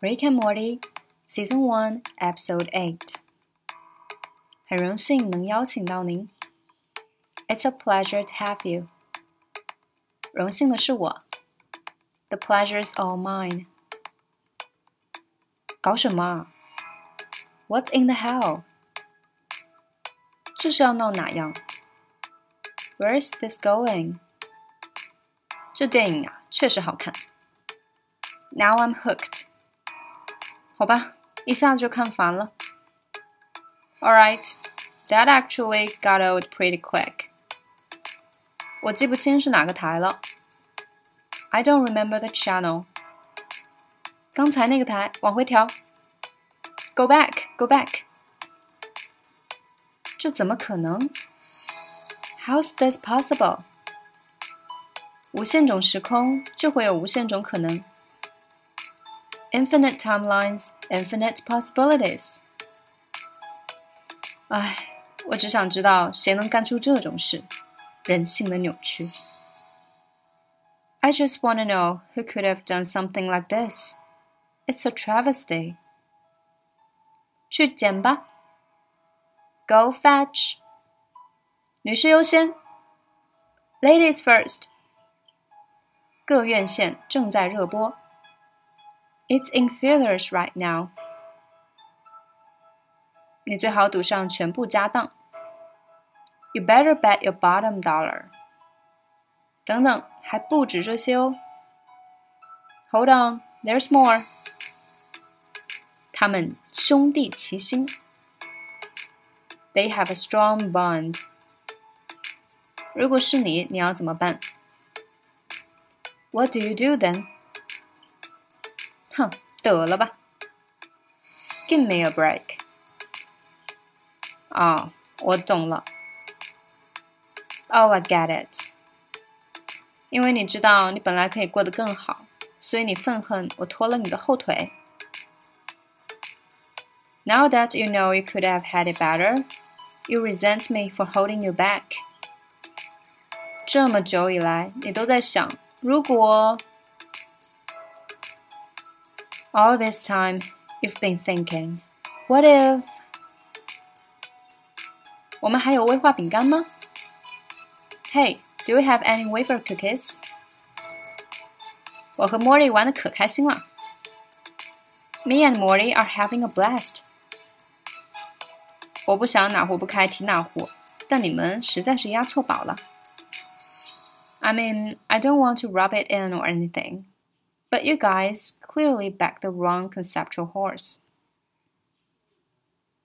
Rick and Morty Season One Episode Eight。很荣幸能邀请到您。It's a pleasure to have you。荣幸的是我。The pleasure's all mine。搞什么？What in the hell？这是要闹哪样？Where's this going？这电影啊，确实好看。Now I'm hooked。 好吧，一下子就看烦了。Alright, that actually got old pretty quick. 我记不清是哪个台了。I don't remember the channel. 刚才那个台，往回调。Go back, go back. 这怎么可能？How's this possible? 无限种时空就会有无限种可能。 infinite timelines, infinite possibilities. 唉，我只想知道谁能干出这种事，人性的扭曲。I just want to know who could have done something like this. It's a travesty. 去捡吧。Go fetch. 女士优先。Ladies first. 各院线正在热播。 it's in theaters right now. 你最好赌上全部家当。You better bet your bottom dollar. 等等，还不止这些哦。Hold on, there's more. 他们兄弟齐心。They have a strong bond. 如果是你，你要怎么办？What do you do then? 哼，得了吧，Give me a break。啊，我懂了。Oh, I get it。因为你知道你本来可以过得更好，所以你愤恨我拖了你的后腿。Now that you know you could have had it better, you resent me for holding you back。这么久以来，你都在想，如果 all this time, you've been thinking, what if? if？我们还有威化饼干吗？Hey, do we have any wafer cookies？我和 Morty 玩的可开心了。Me and Morty are having a blast. blast。我不想哪壶不开提哪壶，但你们实在是押错宝了。I mean, I don't want to rub it in or anything but you guys clearly backed the wrong conceptual horse.